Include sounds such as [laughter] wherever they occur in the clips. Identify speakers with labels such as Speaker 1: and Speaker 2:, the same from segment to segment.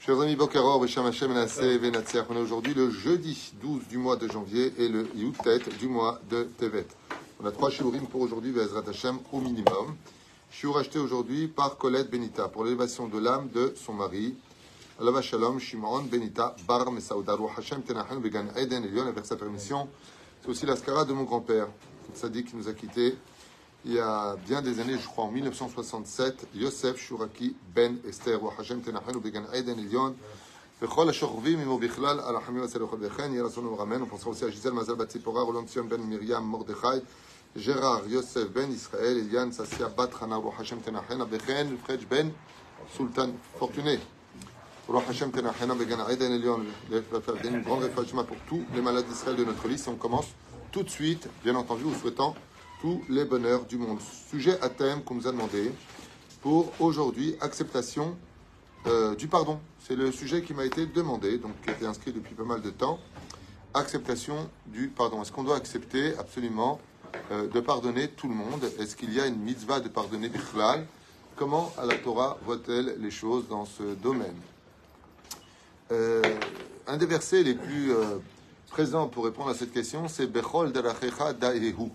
Speaker 1: Chers amis, Bokaror, Besham Hashem, Venatser, on est aujourd'hui le jeudi 12 du mois de janvier et le Yutet du mois de Tevet. On a trois shiurim pour aujourd'hui, Bezrat Hashem, au minimum. Shiur acheté aujourd'hui par Colette Benita pour l'élévation de l'âme de son mari. Alava Shalom, Shimon Benita, Bar Mesaouda, Hashem, Tenachen, Began Eden, Elion, avec sa permission. C'est aussi l'ascara de mon grand-père, Sadi qui nous a quittés il y a bien des années, je crois en 1967, Yosef Shuraki Ben Esther, Hashem Tenachenu Began Eden Elion, וכל השוכבים עמו בכלל על החמים אצל לכל וכן יהיה רצון ורמן ופרסם עושה ז'יזל מזל בת ציפורה רולון ציון בן מרים מרדכי ג'רר יוסף בן ישראל אליאן ססיה בת חנה רוח השם תנחנה וכן פחג' בן סולטן פורטוné רוח השם תנחנה בגן עדן עליון une grande réflexion pour tous les malades d'Israël de notre liste on commence tout de suite bien entendu vous souhaitant tous les bonheurs du monde. Sujet à thème qu'on nous a demandé pour aujourd'hui, acceptation euh, du pardon. C'est le sujet qui m'a été demandé, donc qui a été inscrit depuis pas mal de temps. Acceptation du pardon. Est-ce qu'on doit accepter absolument euh, de pardonner tout le monde? Est-ce qu'il y a une mitzvah de pardonner Bichlal Comment la Torah voit-elle les choses dans ce domaine? Euh, Un des versets les plus présents pour répondre à cette question, c'est Bechol darachecha daehu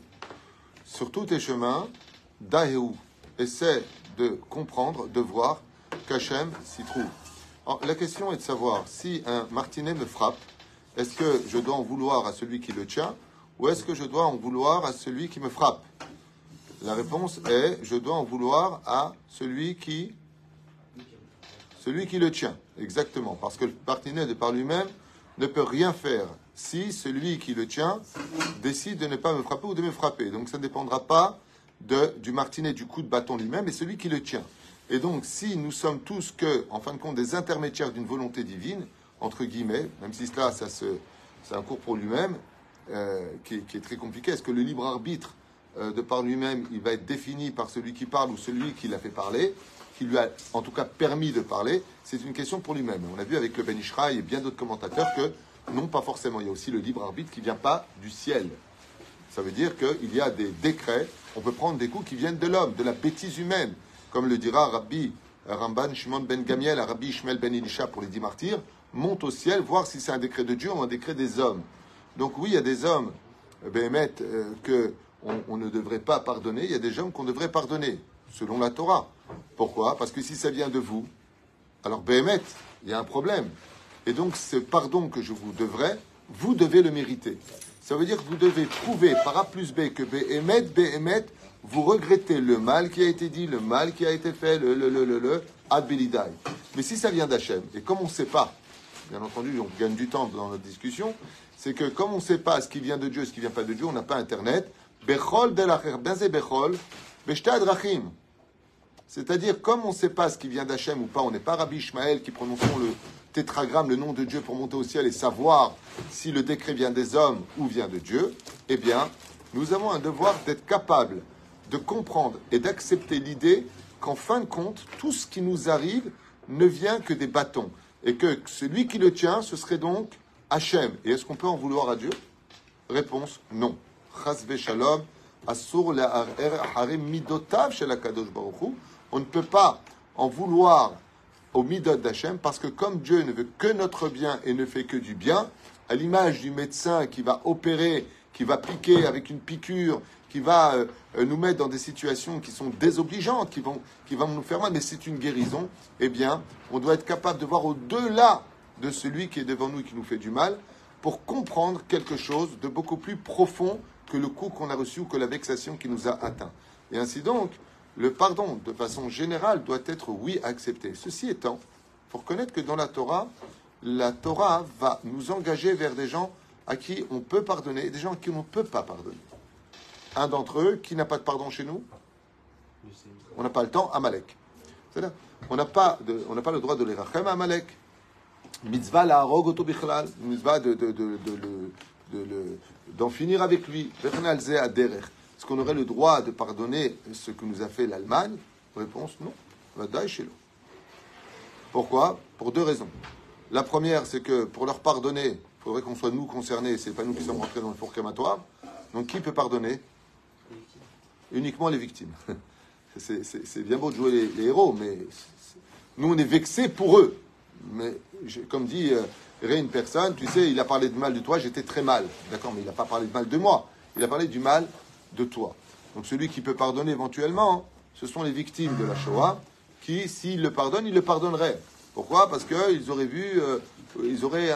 Speaker 1: sur tous tes chemins, Dahéou, essaie de comprendre, de voir qu'Hachem s'y trouve. la question est de savoir si un martinet me frappe, est-ce que je dois en vouloir à celui qui le tient ou est-ce que je dois en vouloir à celui qui me frappe? La réponse est je dois en vouloir à celui qui celui qui le tient, exactement, parce que le martinet de par lui-même ne peut rien faire si celui qui le tient décide de ne pas me frapper ou de me frapper. Donc ça ne dépendra pas du martinet, du coup de bâton lui-même, mais celui qui le tient. Et donc si nous sommes tous que, en fin de compte, des intermédiaires d'une volonté divine, entre guillemets, même si cela, ça c'est un cours pour lui-même, euh, qui, est très compliqué. Est-ce que le libre arbitre, euh, de par lui-même, il va être défini par celui qui parle ou celui qui l'a fait parler, qui lui a en tout cas permis de parler C'est une question pour lui-même. On a vu avec le Ben Ishraï et bien d'autres commentateurs que non, pas forcément. Il y a aussi le libre arbitre qui ne vient pas du ciel. Ça veut dire qu'il y a des décrets. On peut prendre des coups qui viennent de l'homme, de la bêtise humaine. Comme le dira Rabbi Ramban Shimon ben Gamiel, Rabbi Ishmael ben Elisha pour les dix martyrs, monte au ciel voir si c'est un décret de Dieu ou un décret des hommes. Donc oui, il y a des hommes, Béhémet, euh, que on, ne devrait pas pardonner. Il y a des hommes qu'on devrait pardonner, selon la Torah. Pourquoi? Parce que si ça vient de vous, alors Béhémet, il y a un problème. Et donc, ce pardon que je vous devrais, vous devez le mériter. Ça veut dire que vous devez prouver par A plus B que B émet, B émet, vous regrettez le mal qui a été dit, le mal qui a été fait, le, le, le, le, le, ad Mais si ça vient d'Hachem, et comme on ne sait pas, bien entendu, on gagne du temps dans notre discussion, c'est que comme on ne sait pas ce qui vient de Dieu, ce qui vient pas de Dieu, on n'a pas Internet. Bechol delacher, benze bechol, rachim. C'est-à-dire, comme on ne sait pas ce qui vient d'Hachem ou pas, on n'est pas Rabbi Ishmael qui prononçons le, tétragramme, le nom de Dieu pour monter au ciel et savoir si le décret vient des hommes ou vient de Dieu, eh bien, nous avons un devoir d'être capable de comprendre et d'accepter l'idée qu'en fin de compte, tout ce qui nous arrive ne vient que des bâtons. Et que celui qui le tient, ce serait donc Hachem. Et est-ce qu'on peut en vouloir à Dieu? Réponse non. shalom, On ne peut pas en vouloir au midot d'Hachem, parce que comme Dieu ne veut que notre bien et ne fait que du bien, à l'image du médecin qui va opérer, qui va piquer avec une piqûre, qui va euh, nous mettre dans des situations qui sont désobligeantes, qui vont, qui vont nous faire mal, mais c'est une guérison, eh bien, on doit être capable de voir au-delà de celui qui est devant nous et qui nous fait du mal, pour comprendre quelque chose de beaucoup plus profond que le coup qu'on a reçu ou que la vexation qui nous a atteint. Et ainsi donc, le pardon, de façon générale, doit être, oui, accepté. Ceci étant, il faut reconnaître que dans la Torah, la Torah va nous engager vers des gens à qui on peut pardonner et des gens à qui on ne peut pas pardonner. Un d'entre eux, qui n'a pas de pardon chez nous On n'a pas le temps, Amalek. On n'a pas, pas le droit de les rachem à Amalek. Mitzvah la mitzvah de, de, de, de, d'en finir avec lui. Est-ce qu'on aurait le droit de pardonner ce que nous a fait l'Allemagne? Réponse non. Pourquoi? Pour deux raisons. La première, c'est que pour leur pardonner, il faudrait qu'on soit nous concernés, c'est pas nous qui sommes rentrés dans le four. Donc qui peut pardonner? Uniquement les victimes. [laughs] C'est bien beau de jouer les, héros, mais Nous, on est vexé pour eux. Mais, comme dit euh, une personne, tu sais, il a parlé de mal de toi, j'étais très mal. D'accord, mais il n'a pas parlé de mal de moi. Il a parlé du mal de toi. Donc celui qui peut pardonner éventuellement, ce sont les victimes de la Shoah qui, s'ils le pardonnent, ils le pardonneraient. Pourquoi? Parce qu'ils auraient vu, euh, ils auraient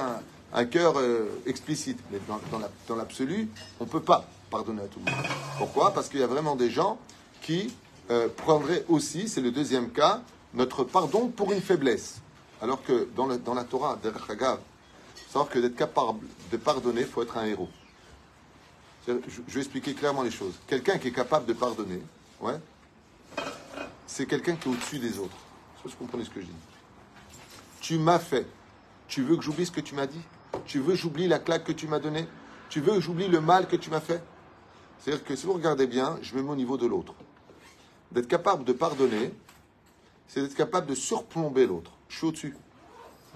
Speaker 1: un, cœur euh, explicite. Mais dans, l'absolu, on ne peut pas pardonner à tout le monde. Pourquoi? Parce qu'il y a vraiment des gens qui euh, prendraient aussi, c'est le deuxième cas, notre pardon pour une faiblesse. Alors que dans, dans la Torah, savoir que d'être capable de pardonner, faut être un héros. Je, vais expliquer clairement les choses. Quelqu'un qui est capable de pardonner, ouais, c'est quelqu'un qui est au-dessus des autres. Est-ce que vous comprenez ce que je dis? Tu m'as fait. Tu veux que j'oublie ce que tu m'as dit? Tu veux que j'oublie la claque que tu m'as donnée? Tu veux que j'oublie le mal que tu m'as fait? C'est-à-dire que si vous regardez bien, je me mets au niveau de l'autre. D'être capable de pardonner, c'est d'être capable de surplomber l'autre. Je suis au-dessus.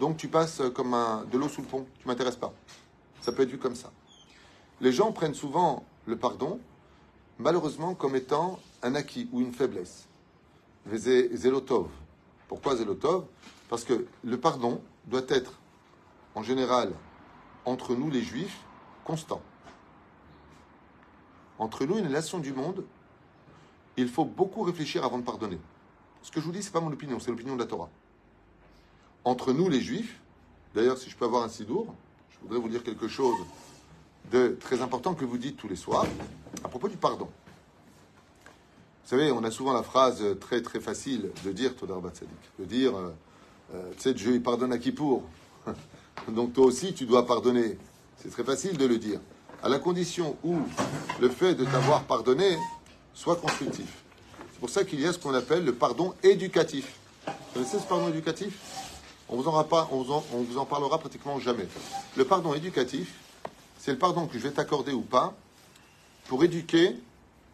Speaker 1: Donc tu passes comme un, de l'eau sous le pont. Tu m'intéresses pas. Ça peut être vu comme ça. Les gens prennent souvent le pardon, malheureusement, comme étant un acquis ou une faiblesse. Zélotov. Pourquoi Zélotov? Parce que le pardon doit être, en général, entre nous les juifs, constant. Entre nous et les nations du monde, il faut beaucoup réfléchir avant de pardonner. Ce que je vous dis, ce n'est pas mon opinion, c'est l'opinion de la Torah. Entre nous les juifs, d'ailleurs, si je peux avoir un sidour, je voudrais vous dire quelque chose de très important que vous dites tous les soirs à propos du pardon. Vous savez, on a souvent la phrase très très facile de dire Todar Batsadik, de dire euh, euh, Tu sais, Dieu il pardonne à qui pour [laughs] Donc toi aussi tu dois pardonner. C'est très facile de le dire, à la condition où le fait de t'avoir pardonné soit constructif. C'est pour ça qu'il y a ce qu'on appelle le pardon éducatif. Vous connaissez ce pardon éducatif? On vous, en vous en parlera pratiquement jamais. Le pardon éducatif, c'est le pardon que je vais t'accorder ou pas pour éduquer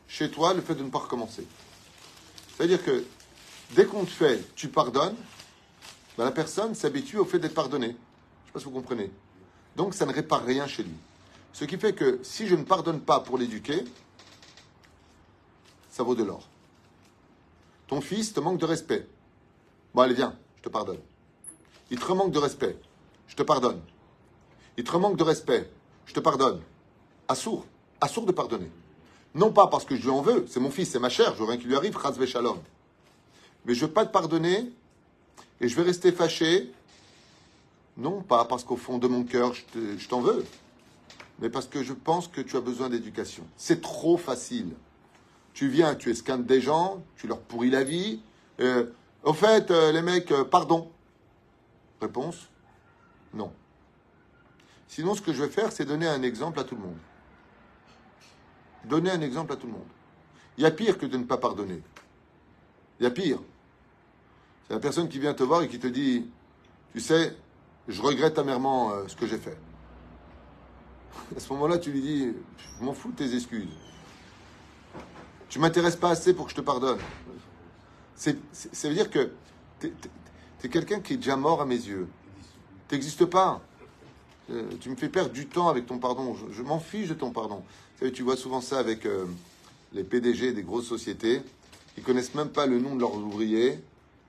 Speaker 1: chez toi le fait de ne pas recommencer. C'est-à-dire que dès qu'on te fait, tu pardonnes, ben, la personne s'habitue au fait d'être pardonnée. Je ne sais pas si vous comprenez. Donc ça ne répare rien chez lui. Ce qui fait que si je ne pardonne pas pour l'éduquer, ça vaut de l'or. Ton fils te manque de respect. Bon, allez, viens, je te pardonne. Il te manque de respect. Je te pardonne. Il te manque de respect. Je te pardonne. Assour. Assour de pardonner. Non pas parce que je lui en veux, c'est mon fils, c'est ma chair, je veux rien qui lui arrive, Shalom. Mais je ne veux pas te pardonner et je vais rester fâché, non pas parce qu'au fond de mon cœur je t'en veux, mais parce que je pense que tu as besoin d'éducation. C'est trop facile. Tu viens, tu escantes des gens, tu leur pourris la vie. Euh, au fait, euh, les mecs, euh, pardon. Réponse Non. Sinon, ce que je vais faire, c'est donner un exemple à tout le monde. Donner un exemple à tout le monde. Il y a pire que de ne pas pardonner. Il y a pire. C'est la personne qui vient te voir et qui te dit, tu sais, je regrette amèrement euh, ce que j'ai fait. [laughs] À ce moment-là, tu lui dis, je m'en fous de tes excuses. Tu m'intéresses pas assez pour que je te pardonne. ça veut dire que es, quelqu'un qui est déjà mort à mes yeux. Tu pas. Euh, tu me fais perdre du temps avec ton pardon. Je, m'en fiche de ton pardon. Tu, vois souvent ça avec euh, les PDG des grosses sociétés qui connaissent même pas le nom de leurs ouvriers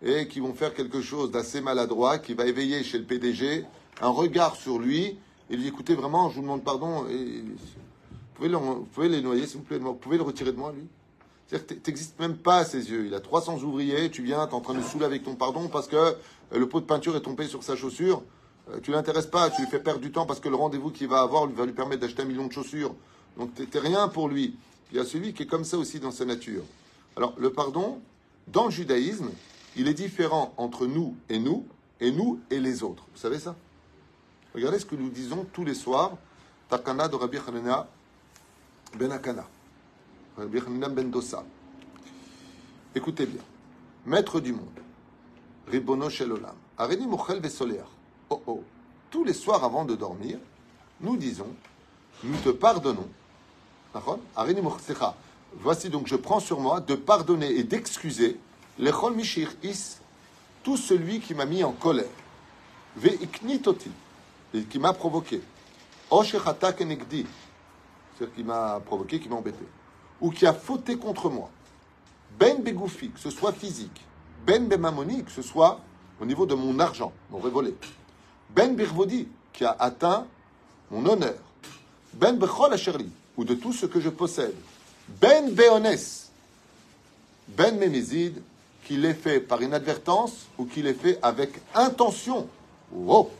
Speaker 1: et qui vont faire quelque chose d'assez maladroit qui va éveiller chez le PDG un regard sur lui et lui écoutez vraiment, je vous demande pardon. Et, vous, pouvez le, vous pouvez les noyer, s'il vous plaît. Vous pouvez le retirer de moi, lui? C'est-à-dire n'existes même pas à ses yeux. Il a 300 ouvriers, tu viens, tu es en train de saouler avec ton pardon parce que euh, le pot de peinture est tombé sur sa chaussure. Euh, tu l'intéresses pas, tu lui fais perdre du temps parce que le rendez-vous qu'il va avoir va lui permettre d'acheter un million de chaussures. Donc tu n'es rien pour lui. Il y a celui qui est comme ça aussi dans sa nature. Alors le pardon, dans le judaïsme, il est différent entre nous et nous, et nous et les autres. Vous savez ça? Regardez ce que nous disons tous les soirs. Takana de Rabbi. Écoutez bien. Maître du monde. Oh oh, tous les soirs avant de dormir, nous disons, nous te pardonnons. Voici donc, je prends sur moi de pardonner et d'excuser l'echol mishir is, tout celui qui m'a mis en colère, et qui m'a provoqué, oshechata kenegdi, c'est-à-dire qui m'a provoqué, qui m'a embêté, ou qui a fauté contre moi, ben begoufi, que ce soit physique, ben bemamoni, que ce soit au niveau de mon argent, mon volé. Ben Birvodi, qui a atteint mon honneur. Ben Bechol Asherli, ou de tout ce que je possède. Ben Beones, Ben Memezid, qu'il ait fait par inadvertance ou qu'il ait fait avec intention. Oh.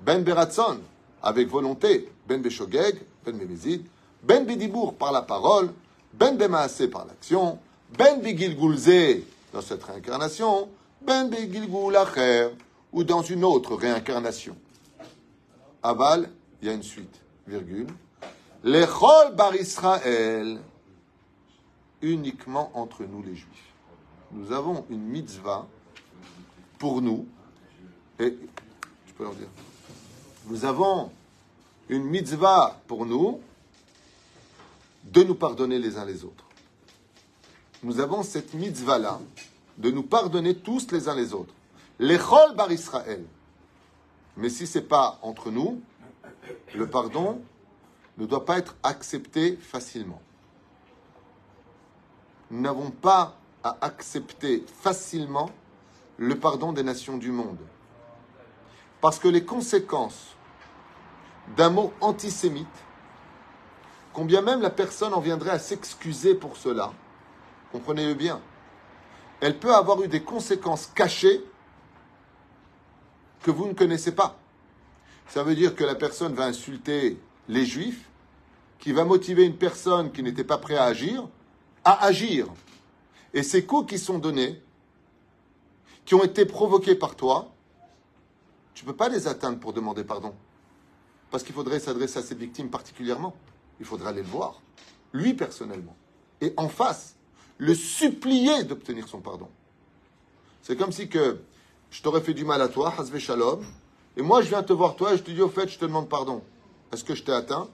Speaker 1: Ben Beratson, avec volonté. Ben Beshogeg, Ben Memezid. Ben Bidibour par la parole. Ben Bemaase par l'action. Ben Bigilgulze dans cette réincarnation. Ben Bigilgul Acher ou dans une autre réincarnation. Aval, il y a une suite, virgule. L'Echol bar Israël, uniquement entre nous les Juifs. Nous avons une mitzvah pour nous, et je peux leur dire, nous avons une mitzvah pour nous de nous pardonner les uns les autres. Nous avons cette mitzvah-là de nous pardonner tous les uns les autres. L'Echol bar Israël. Mais si ce n'est pas entre nous, le pardon ne doit pas être accepté facilement. Nous n'avons pas à accepter facilement le pardon des nations du monde. Parce que les conséquences d'un mot antisémite, combien même la personne en viendrait à s'excuser pour cela, comprenez-le bien, elle peut avoir eu des conséquences cachées que vous ne connaissez pas. Ça veut dire que la personne va insulter les juifs, qui va motiver une personne qui n'était pas prête à agir, à agir. Et ces coups qui sont donnés, qui ont été provoqués par toi, tu ne peux pas les atteindre pour demander pardon. Parce qu'il faudrait s'adresser à ces victimes particulièrement. Il faudrait aller le voir, lui personnellement. Et en face, le supplier d'obtenir son pardon. C'est comme si que je t'aurais fait du mal à toi, et moi je viens te voir toi et je te dis au fait, je te demande pardon. Est-ce que je t'ai atteint?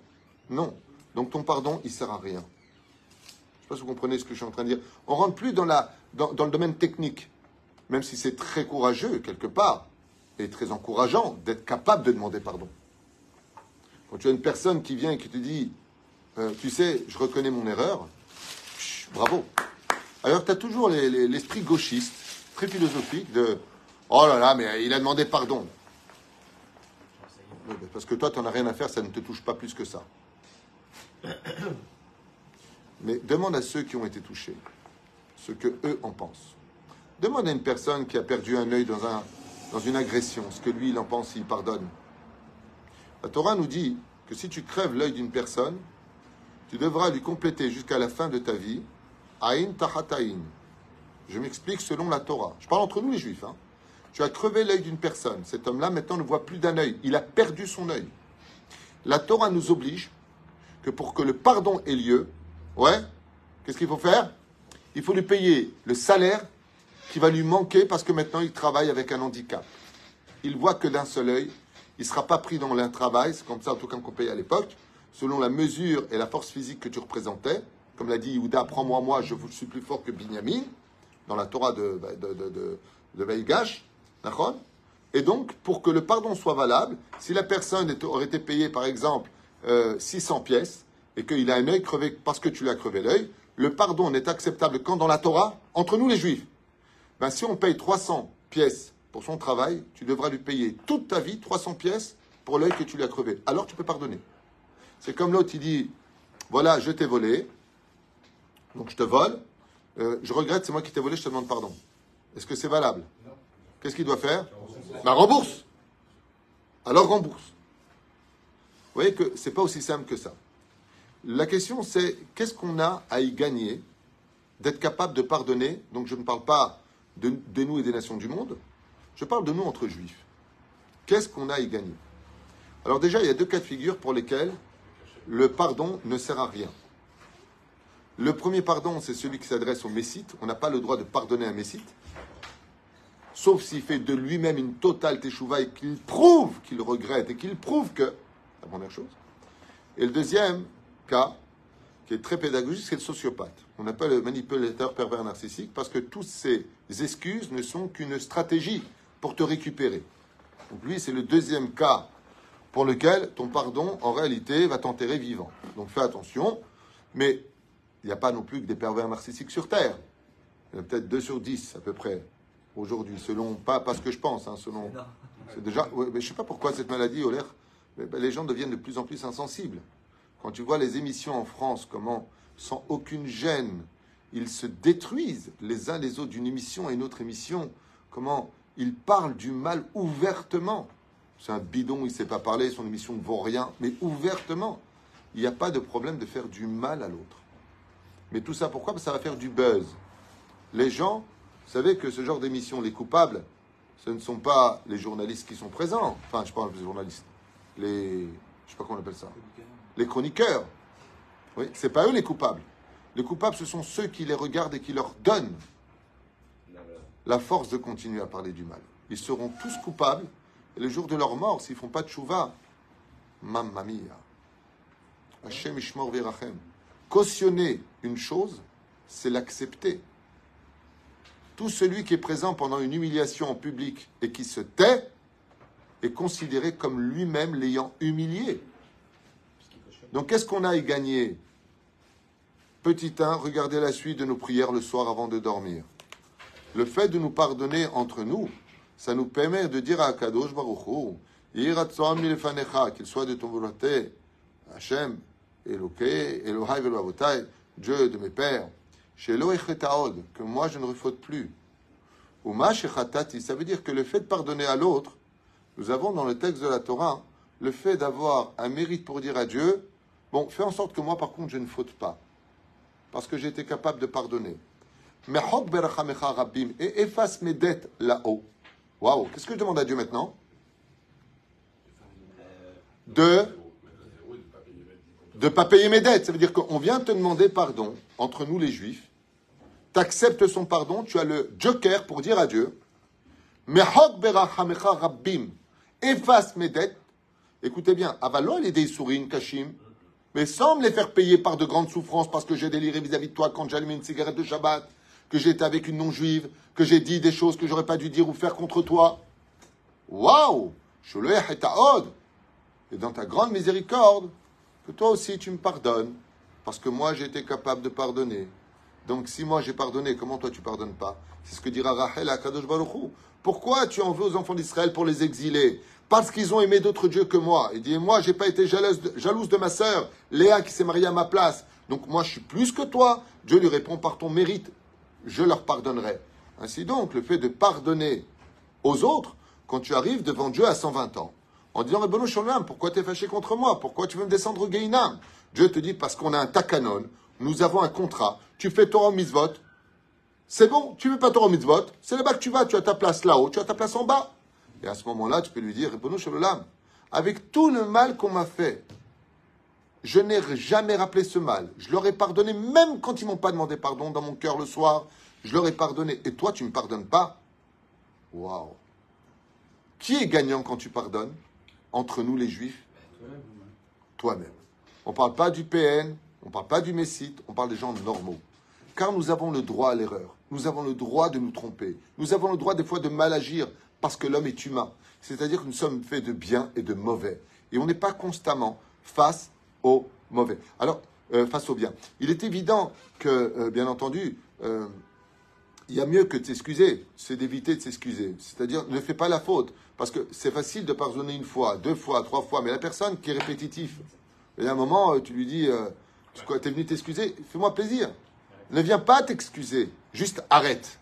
Speaker 1: Non. Donc ton pardon, il sert à rien. Je ne sais pas si vous comprenez ce que je suis en train de dire. On rentre plus dans, la, dans, dans le domaine technique, même si c'est très courageux quelque part, et très encourageant d'être capable de demander pardon. Quand tu as une personne qui vient et qui te dit, euh, tu sais, je reconnais mon erreur, bravo. Alors tu as toujours l'esprit gauchiste, très philosophique, de Oh là là, mais il a demandé pardon. Parce que toi, tu n'en as rien à faire, ça ne te touche pas plus que ça. [coughs] Mais demande à ceux qui ont été touchés ce que eux en pensent. Demande à une personne qui a perdu un œil dans, un, dans une agression, ce que lui, il en pense, s'il pardonne. La Torah nous dit que si tu crèves l'œil d'une personne, tu devras lui compléter jusqu'à la fin de ta vie, Aïn Tahataïn. Je m'explique selon la Torah. Je parle entre nous les juifs. Hein. Tu as crevé l'œil d'une personne. Cet homme-là, maintenant, ne voit plus d'un œil. Il a perdu son œil. La Torah nous oblige que pour que le pardon ait lieu, ouais, qu'est-ce qu'il faut faire? Il faut lui payer le salaire qui va lui manquer parce que maintenant il travaille avec un handicap. Il voit que d'un seul œil, il ne sera pas pris dans un travail, c'est comme ça en tout cas qu'on payait à l'époque, selon la mesure et la force physique que tu représentais. Comme l'a dit Yehuda, prends-moi moi, je suis plus fort que Binyamin, dans la Torah de, de, de, de, de Et donc, pour que le pardon soit valable, si la personne aurait été payée, par exemple, 600 euh, pièces, et qu'il a un œil crevé parce que tu lui as crevé l'œil, le pardon n'est acceptable quand dans la Torah, entre nous les Juifs. Ben, si on paye 300 pièces pour son travail, tu devras lui payer toute ta vie 300 pièces pour l'œil que tu lui as crevé. Alors tu peux pardonner. C'est comme l'autre, il dit, voilà, je t'ai volé, donc je te vole, euh, je regrette, c'est moi qui t'ai volé, je te demande pardon. Est-ce que c'est valable? Qu'est-ce qu'il doit faire? Bah, rembourse. Alors rembourse. Vous voyez que ce n'est pas aussi simple que ça. La question, c'est qu'est-ce qu'on a à y gagner d'être capable de pardonner? Donc, je ne parle pas de, de, nous et des nations du monde, je parle de nous entre juifs. Qu'est-ce qu'on a à y gagner? Alors, déjà, il y a deux cas de figure pour lesquels le pardon ne sert à rien. Le premier pardon, c'est celui qui s'adresse au messite. On n'a pas le droit de pardonner un messite sauf s'il fait de lui-même une totale teshuva et qu'il prouve qu'il regrette et qu'il prouve que. La première chose. Et le deuxième cas, qui est très pédagogique, c'est le sociopathe. On appelle le manipulateur pervers narcissique parce que toutes ces excuses ne sont qu'une stratégie pour te récupérer. Donc lui, c'est le deuxième cas pour lequel ton pardon, en réalité, va t'enterrer vivant. Donc fais attention, mais il n'y a pas non plus que des pervers narcissiques sur Terre. Il y en a peut-être deux sur dix à peu près aujourd'hui, selon, pas parce que je pense, hein, selon. C'est déjà. ouais, mais je sais pas pourquoi cette maladie, Olaire, mais, ben, les gens deviennent de plus en plus insensibles. Quand tu vois les émissions en France, comment, sans aucune gêne, ils se détruisent les uns les autres d'une émission à une autre émission, comment ils parlent du mal ouvertement. C'est un bidon, il ne sait pas parler, son émission ne vaut rien, mais ouvertement. Il n'y a pas de problème de faire du mal à l'autre. Mais tout ça, pourquoi? Parce que ça va faire du buzz. Les gens, vous savez que ce genre d'émission, les coupables, ce ne sont pas les journalistes qui sont présents. Enfin, je parle des journalistes. Les. Je sais pas comment on appelle ça. Les chroniqueurs. Oui, c'est pas eux les coupables. Les coupables, ce sont ceux qui les regardent et qui leur donnent la force de continuer à parler du mal. Ils seront tous coupables. Le jour de leur mort, s'ils font pas de chouva, mamma mia. Hashem ishmor. Cautionner une chose, c'est l'accepter. Tout celui qui est présent pendant une humiliation en public et qui se tait est considéré comme lui-même l'ayant humilié. Donc qu'est-ce qu'on a à y gagner? Petit 1, regardez la suite de nos prières le soir avant de dormir. Le fait de nous pardonner entre nous, ça nous permet de dire à Kadosh Baruch qu'il soit de ton volonté, Hachem, Eloké, Elohai Veloavotai, Dieu de mes pères, que moi je ne refaute plus. Uma shechatati, ça veut dire que le fait de pardonner à l'autre, nous avons dans le texte de la Torah le fait d'avoir un mérite pour dire à Dieu, bon, fais en sorte que moi par contre je ne faute pas, parce que j'ai été capable de pardonner. Mais et efface mes dettes là-haut. Waouh, qu'est-ce que je demande à Dieu maintenant De de pas payer mes dettes. Ça veut dire qu'on vient te demander pardon entre nous les juifs. Tu acceptes son pardon, tu as le joker pour dire à Dieu rabbim, efface mes dettes. Écoutez bien, avalo les des sourines kashim, mais sans me les faire payer par de grandes souffrances parce que j'ai déliré vis-à-vis de toi quand j'ai allumé une cigarette de Shabbat, que j'étais avec une non-juive, que j'ai dit des choses que j'aurais pas dû dire ou faire contre toi. Waouh Et dans ta grande miséricorde, que toi aussi tu me pardonnes, parce que moi j'ai été capable de pardonner. Donc si moi j'ai pardonné, comment toi tu pardonnes pas? C'est ce que dira Rachel à Kadosh Baruch Hu. Pourquoi tu en veux aux enfants d'Israël pour les exiler? Parce qu'ils ont aimé d'autres dieux que moi. Il dit, moi j'ai pas été jalouse de, jalouse de ma sœur, Léa qui s'est mariée à ma place. Donc moi je suis plus que toi. Dieu lui répond par ton mérite, je leur pardonnerai. Ainsi donc, le fait de pardonner aux autres, quand tu arrives devant Dieu à 120 ans, en disant, Rebbeinu Sholem, pourquoi t'es fâché contre moi? Pourquoi tu veux me descendre au Geinam? Dieu te dit, parce qu'on a un takanon, nous avons un contrat, tu fais Torah mitzvot, c'est bon, tu veux pas Torah mitzvot, c'est là-bas que tu vas, tu as ta place là-haut, tu as ta place en bas. Et à ce moment-là, tu peux lui dire, Rebbeinu Sholem, avec tout le mal qu'on m'a fait, je n'ai jamais rappelé ce mal. Je leur ai pardonné, même quand ils m'ont pas demandé pardon dans mon cœur le soir. Je leur ai pardonné. Et toi, tu me pardonnes pas? Waouh Qui est gagnant quand tu pardonnes? Entre nous, les Juifs? Toi-même. On ne parle pas du PN, on ne parle pas du Messite, on parle des gens normaux. Car nous avons le droit à l'erreur. Nous avons le droit de nous tromper. Nous avons le droit des fois de mal agir parce que l'homme est humain. C'est-à-dire que nous sommes faits de bien et de mauvais. Et on n'est pas constamment face au mauvais. Alors, euh, face au bien. Il est évident que, euh, bien entendu, euh, il y a mieux que de s'excuser, c'est d'éviter de s'excuser. C'est-à-dire, ne fais pas la faute. Parce que c'est facile de pardonner une fois, deux fois, trois fois, mais la personne qui est répétitive, il y a un moment, tu lui dis, tu es venu t'excuser, fais-moi plaisir. Ne viens pas t'excuser, juste arrête.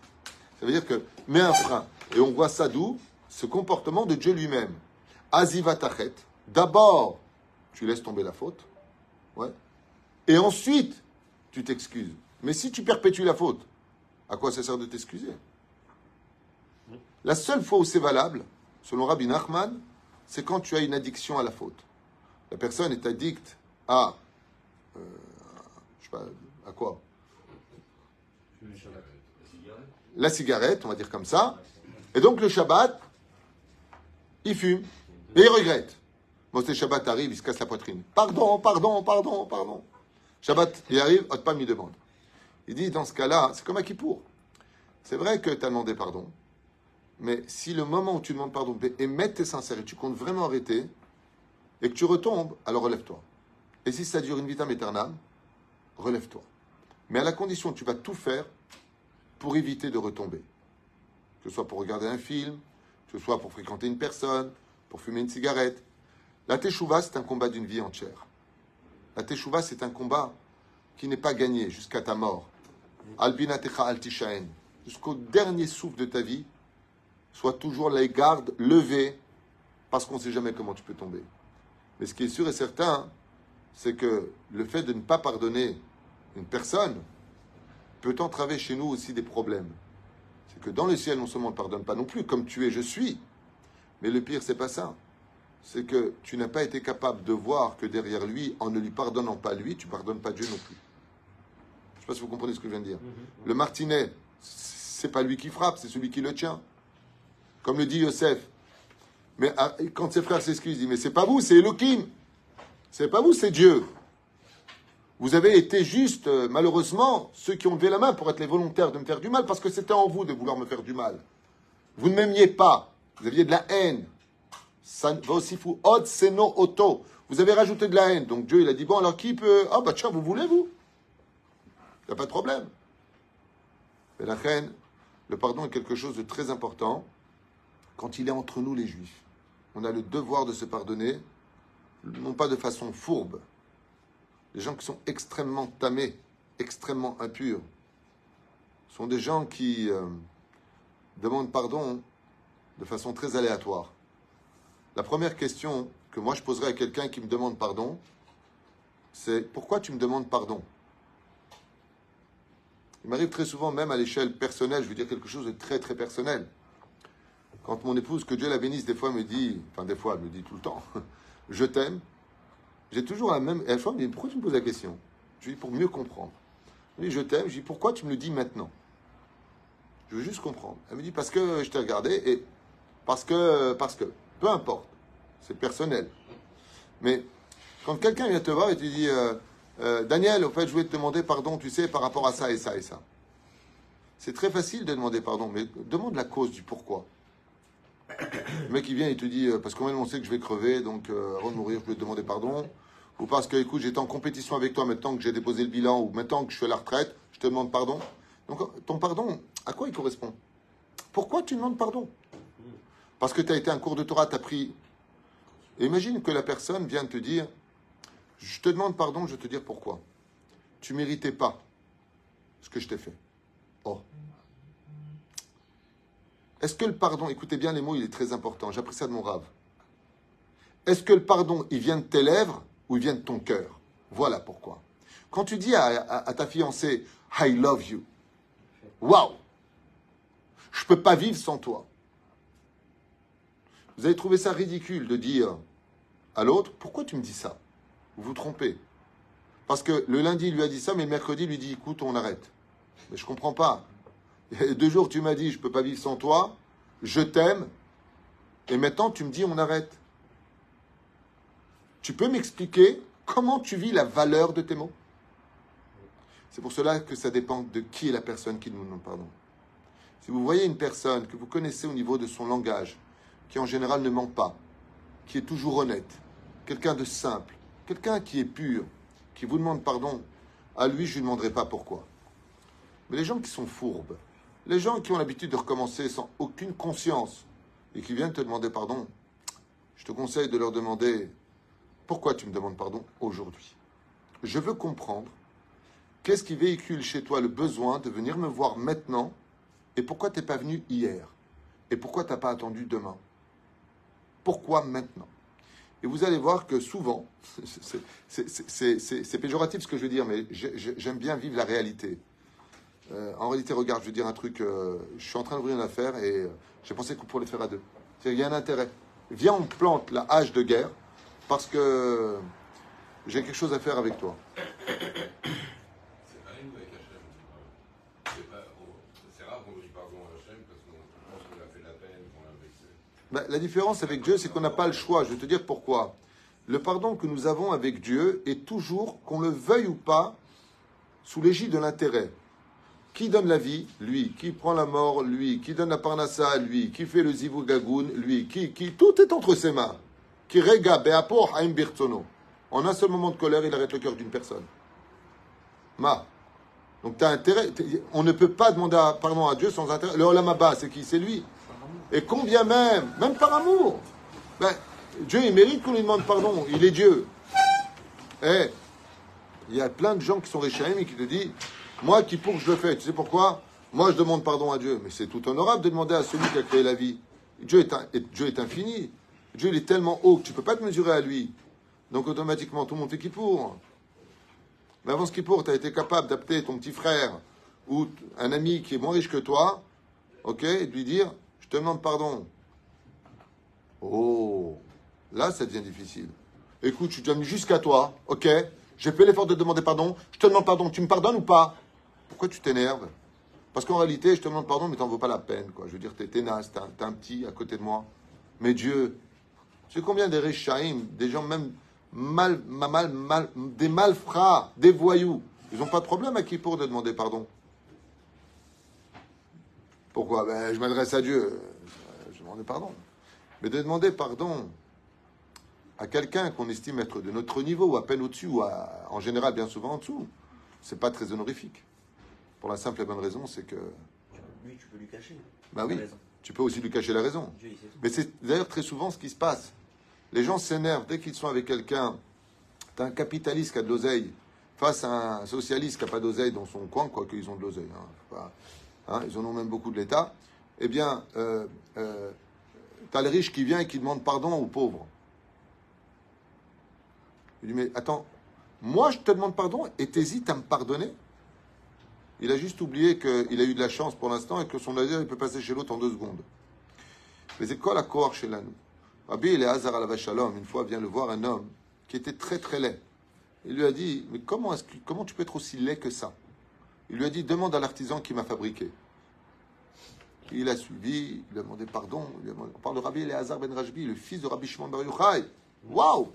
Speaker 1: Ça veut dire que mets un frein. Et on voit ça d'où? Ce comportement de Dieu lui-même. Azivatachet, d'abord, tu laisses tomber la faute. Et ensuite, tu t'excuses. Mais si tu perpétues la faute, à quoi ça sert de t'excuser? La seule fois où c'est valable, selon Rabbi Nachman, c'est quand tu as une addiction à la faute. La personne est addicte à. Euh, je sais pas, à quoi? La cigarette, on va dire comme ça. Et donc le Shabbat, il fume et il regrette. Moshe Shabbat arrive, il se casse la poitrine. Pardon, pardon, pardon, pardon. Shabbat, il arrive, pas me demande. Il dit, dans ce cas-là, c'est comme à Kippour. C'est vrai que tu as demandé pardon, mais si le moment où tu demandes pardon, et mettre tes sincères et tu comptes vraiment arrêter, et que tu retombes, alors relève-toi. Et si ça dure une vitam aeternam, relève-toi. Mais à la condition que tu vas tout faire pour éviter de retomber. que ce soit pour regarder un film, que ce soit pour fréquenter une personne, pour fumer une cigarette. La teshuva, c'est un combat d'une vie entière. La teshuva, c'est un combat qui n'est pas gagné jusqu'à ta mort. Albinatecha altishaen. Jusqu'au dernier souffle de ta vie, sois toujours les gardes levés parce qu'on ne sait jamais comment tu peux tomber. Mais ce qui est sûr et certain, c'est que le fait de ne pas pardonner une personne peut entraver chez nous aussi des problèmes. C'est que dans le ciel, non seulement on ne pardonne pas non plus, comme tu es, je suis. Mais le pire, c'est pas ça. C'est que tu n'as pas été capable de voir que derrière lui, en ne lui pardonnant pas lui, tu pardonnes pas Dieu non plus. Je ne sais pas si vous comprenez ce que je viens de dire. Mhm. Le martinet, c'est pas lui qui frappe, c'est celui qui le tient. Comme le dit Yosef. Mais ah, quand ses frères s'excusent, il dit Mais c'est pas vous, c'est Elohim. C'est pas vous, c'est Dieu. Vous avez été juste, euh, malheureusement, ceux qui ont levé la main pour être les volontaires de me faire du mal, parce que c'était en vous de vouloir me faire du mal. Vous ne m'aimiez pas. Vous aviez de la haine. Vous avez rajouté de la haine. Donc Dieu, il a dit Bon, alors qui peut. Ah, bah tiens, vous voulez, vous? Il n'y a pas de problème. Mais la haine, le pardon est quelque chose de très important quand il est entre nous, les juifs. On a le devoir de se pardonner non pas de façon fourbe. Les gens qui sont extrêmement tamés, extrêmement impurs, sont des gens qui euh, demandent pardon de façon très aléatoire. La première question que moi je poserais à quelqu'un qui me demande pardon, c'est pourquoi tu me demandes pardon? Il m'arrive très souvent, même à l'échelle personnelle, je veux dire quelque chose de très très personnel. Quand mon épouse, que Dieu la bénisse, des fois me dit, enfin des fois elle me dit tout le temps, [laughs] je t'aime, j'ai toujours la même. Elle me dit Pourquoi tu me poses la question? Je lui dis Pour mieux comprendre. Elle me dit Je t'aime. Je lui dis Pourquoi tu me le dis maintenant? Je veux juste comprendre. Elle me dit Parce que je t'ai regardé et parce que. Parce que. Peu importe. C'est personnel. Mais quand quelqu'un vient te voir et te dit euh, euh, Daniel, au fait, je voulais te demander pardon, tu sais, par rapport à ça et ça et ça. C'est très facile de demander pardon, mais demande la cause du pourquoi. Le mec, il vient, il te dit, euh, parce qu'on on sait que je vais crever, donc euh, avant de mourir, je vais te demander pardon. Ou parce que, écoute, j'étais en compétition avec toi maintenant que j'ai déposé le bilan, ou maintenant que je suis à la retraite, je te demande pardon. Donc, ton pardon, à quoi il correspond? Pourquoi tu demandes pardon? Parce que tu as été un cours de Torah, tu as pris. imagine que la personne vient te dire, je te demande pardon, je vais te dire pourquoi. Tu méritais pas ce que je t'ai fait. Oh. Est-ce que le pardon, écoutez bien les mots, il est très important, j'apprécie ça de mon rave. Est-ce que le pardon, il vient de tes lèvres ou il vient de ton cœur? Voilà pourquoi. Quand tu dis à, ta fiancée, I love you, waouh, je ne peux pas vivre sans toi. Vous avez trouvé ça ridicule de dire à l'autre, pourquoi tu me dis ça? Vous vous trompez. Parce que le lundi, il lui a dit ça, mais le mercredi, il lui dit, écoute, on arrête. Mais je ne comprends pas. deux jours, tu m'as dit, je ne peux pas vivre sans toi, je t'aime, et maintenant, tu me dis, on arrête. Tu peux m'expliquer comment tu vis la valeur de tes mots? C'est pour cela que ça dépend de qui est la personne qui nous demande pardon. Si vous voyez une personne que vous connaissez au niveau de son langage, qui en général ne ment pas, qui est toujours honnête, quelqu'un de simple, quelqu'un qui est pur, qui vous demande pardon, à lui, je ne lui demanderai pas pourquoi. Mais les gens qui sont fourbes, les gens qui ont l'habitude de recommencer sans aucune conscience et qui viennent te demander pardon, je te conseille de leur demander pourquoi tu me demandes pardon aujourd'hui? Je veux comprendre qu'est-ce qui véhicule chez toi le besoin de venir me voir maintenant et pourquoi tu n'es pas venu hier et pourquoi tu n'as pas attendu demain? Pourquoi maintenant? Et vous allez voir que souvent, [laughs] c'est péjoratif ce que je veux dire, mais j'aime bien vivre la réalité. Euh, en réalité, regarde, je vais dire un truc. Euh, je suis en train d'ouvrir une affaire et euh, j'ai pensé qu'on pourrait le faire à deux. Il y a un intérêt. Viens, on plante la hache de guerre parce que j'ai quelque chose à faire avec toi. Ben, la différence avec Dieu, c'est qu'on n'a pas le choix. Je vais te dire pourquoi. Le pardon que nous avons avec Dieu est toujours, qu'on le veuille ou pas, sous l'égide de l'intérêt. Qui donne la vie? Lui. Qui prend la mort? Lui. Qui donne la parnassa? Lui. Qui fait le zivou gagoun Lui. Qui, qui, tout est entre ses mains. Qui rega be'apor. En un seul moment de colère, il arrête le cœur d'une personne. Ma. Donc tu as intérêt. On ne peut pas demander pardon à Dieu sans intérêt. Le Olam c'est qui? C'est lui. Et combien même, même par amour, ben, Dieu, il mérite qu'on lui demande pardon. Il est Dieu. Eh, il y a plein de gens qui sont riches et qui te disent Moi, qui pour je le fais. Tu sais pourquoi? Moi, je demande pardon à Dieu. Mais c'est tout honorable de demander à celui qui a créé la vie. Dieu est, infini. Dieu, il est tellement haut que tu ne peux pas te mesurer à lui. Donc, automatiquement, tout le monde fait qui pour. Mais avant ce qui pour, tu as été capable d'appeler ton petit frère ou un ami qui est moins riche que toi, ok, et de lui dire te demande pardon. Oh, là, ça devient difficile. Écoute, je suis venu jusqu'à toi, ok? J'ai fait l'effort de demander pardon. Je te demande pardon. Tu me pardonnes ou pas? Pourquoi tu t'énerves? Parce qu'en réalité, je te demande pardon, mais t'en vaut pas la peine. Je veux dire, t'es ténace, t'es un, petit à côté de moi. Mais Dieu, sais combien des riches des gens même mal, mal, mal, des malfrats, des voyous, ils n'ont pas de problème à qui pour de demander pardon? Pourquoi? Ben, Je m'adresse à Dieu. Je demande pardon. Mais de demander pardon à quelqu'un qu'on estime être de notre niveau, ou à peine au-dessus, ou en général bien souvent en dessous, c'est pas très honorifique. Pour la simple et bonne raison, c'est que.
Speaker 2: Lui, tu peux lui cacher.
Speaker 1: Bah oui, tu peux aussi lui cacher la raison. Mais c'est d'ailleurs très souvent ce qui se passe. Les gens s'énervent dès qu'ils sont avec quelqu'un. T'as un capitaliste qui a de l'oseille face à un socialiste qui n'a pas d'oseille dans son coin, quoi qu'ils ont de l'oseille. Hein, hein, ils en ont même beaucoup de l'État. Eh bien, euh, euh, t'as le riche qui vient et qui demande pardon aux pauvres. Il dit, mais attends, moi je te demande pardon et t'hésites à me pardonner? Il a juste oublié qu'il a eu de la chance pour l'instant et que son laser, il peut passer chez l'autre en deux secondes. Mais à quoi chez l'annou Rabbi Hazar al Shalom, une fois, vient le voir un homme qui était très très laid. Il lui a dit, mais comment, comment tu peux être aussi laid que ça? Il lui a dit, demande à l'artisan qui m'a fabriqué. Il a suivi, il a demandé pardon. on parle de Rabbi Hazar ben Rajbi, le fils de Rabbi Shimon Bar Yochai. Waouh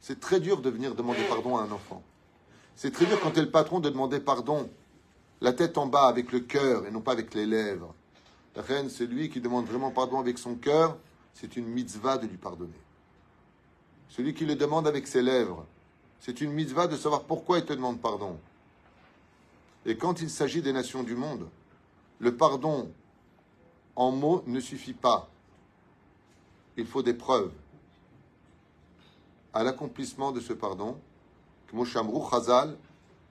Speaker 1: C'est très dur de venir demander pardon à un enfant. C'est très dur quand tu es le patron de demander pardon, la tête en bas avec le cœur et non pas avec les lèvres. La reine, c'est lui qui demande vraiment pardon avec son cœur c'est une mitzvah de lui pardonner. Celui qui le demande avec ses lèvres, c'est une mitzvah de savoir pourquoi il te demande pardon. Et quand il s'agit des nations du monde, le pardon en mots ne suffit pas. Il faut des preuves à l'accomplissement de ce pardon. Chazal,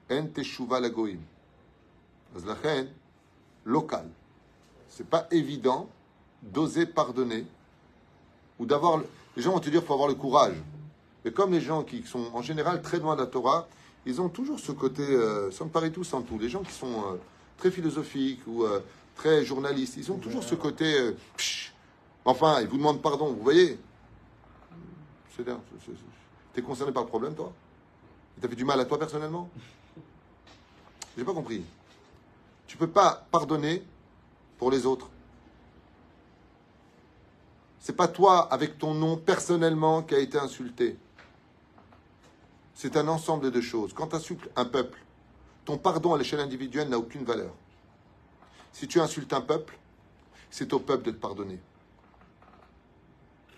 Speaker 1: en teshuva lagoim. local. C'est pas évident d'oser pardonner ou d'avoir. Les gens vont te dire qu'il faut avoir le courage. Mais comme les gens qui sont en général très loin de la Torah, ils ont toujours ce côté, euh, me paraît tout sans tout. Les gens qui sont euh, très philosophiques ou euh, très journalistes, ils ont toujours ce côté. Euh, enfin, ils vous demandent pardon, vous voyez C'est T'es concerné par le problème, toi? Il t'a fait du mal à toi personnellement? J'ai pas compris. Tu peux pas pardonner pour les autres. C'est pas toi avec ton nom personnellement qui a été insulté. C'est un ensemble de choses. Quand tu insultes un peuple, ton pardon à l'échelle individuelle n'a aucune valeur. Si tu insultes un peuple, c'est au peuple de te pardonner.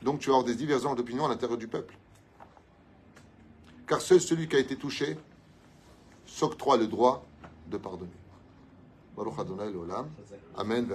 Speaker 1: Donc tu vas avoir des divergences d'opinion à l'intérieur du peuple. Car seul celui qui a été touché s'octroie le droit de pardonner. Baruch Adonai Amen.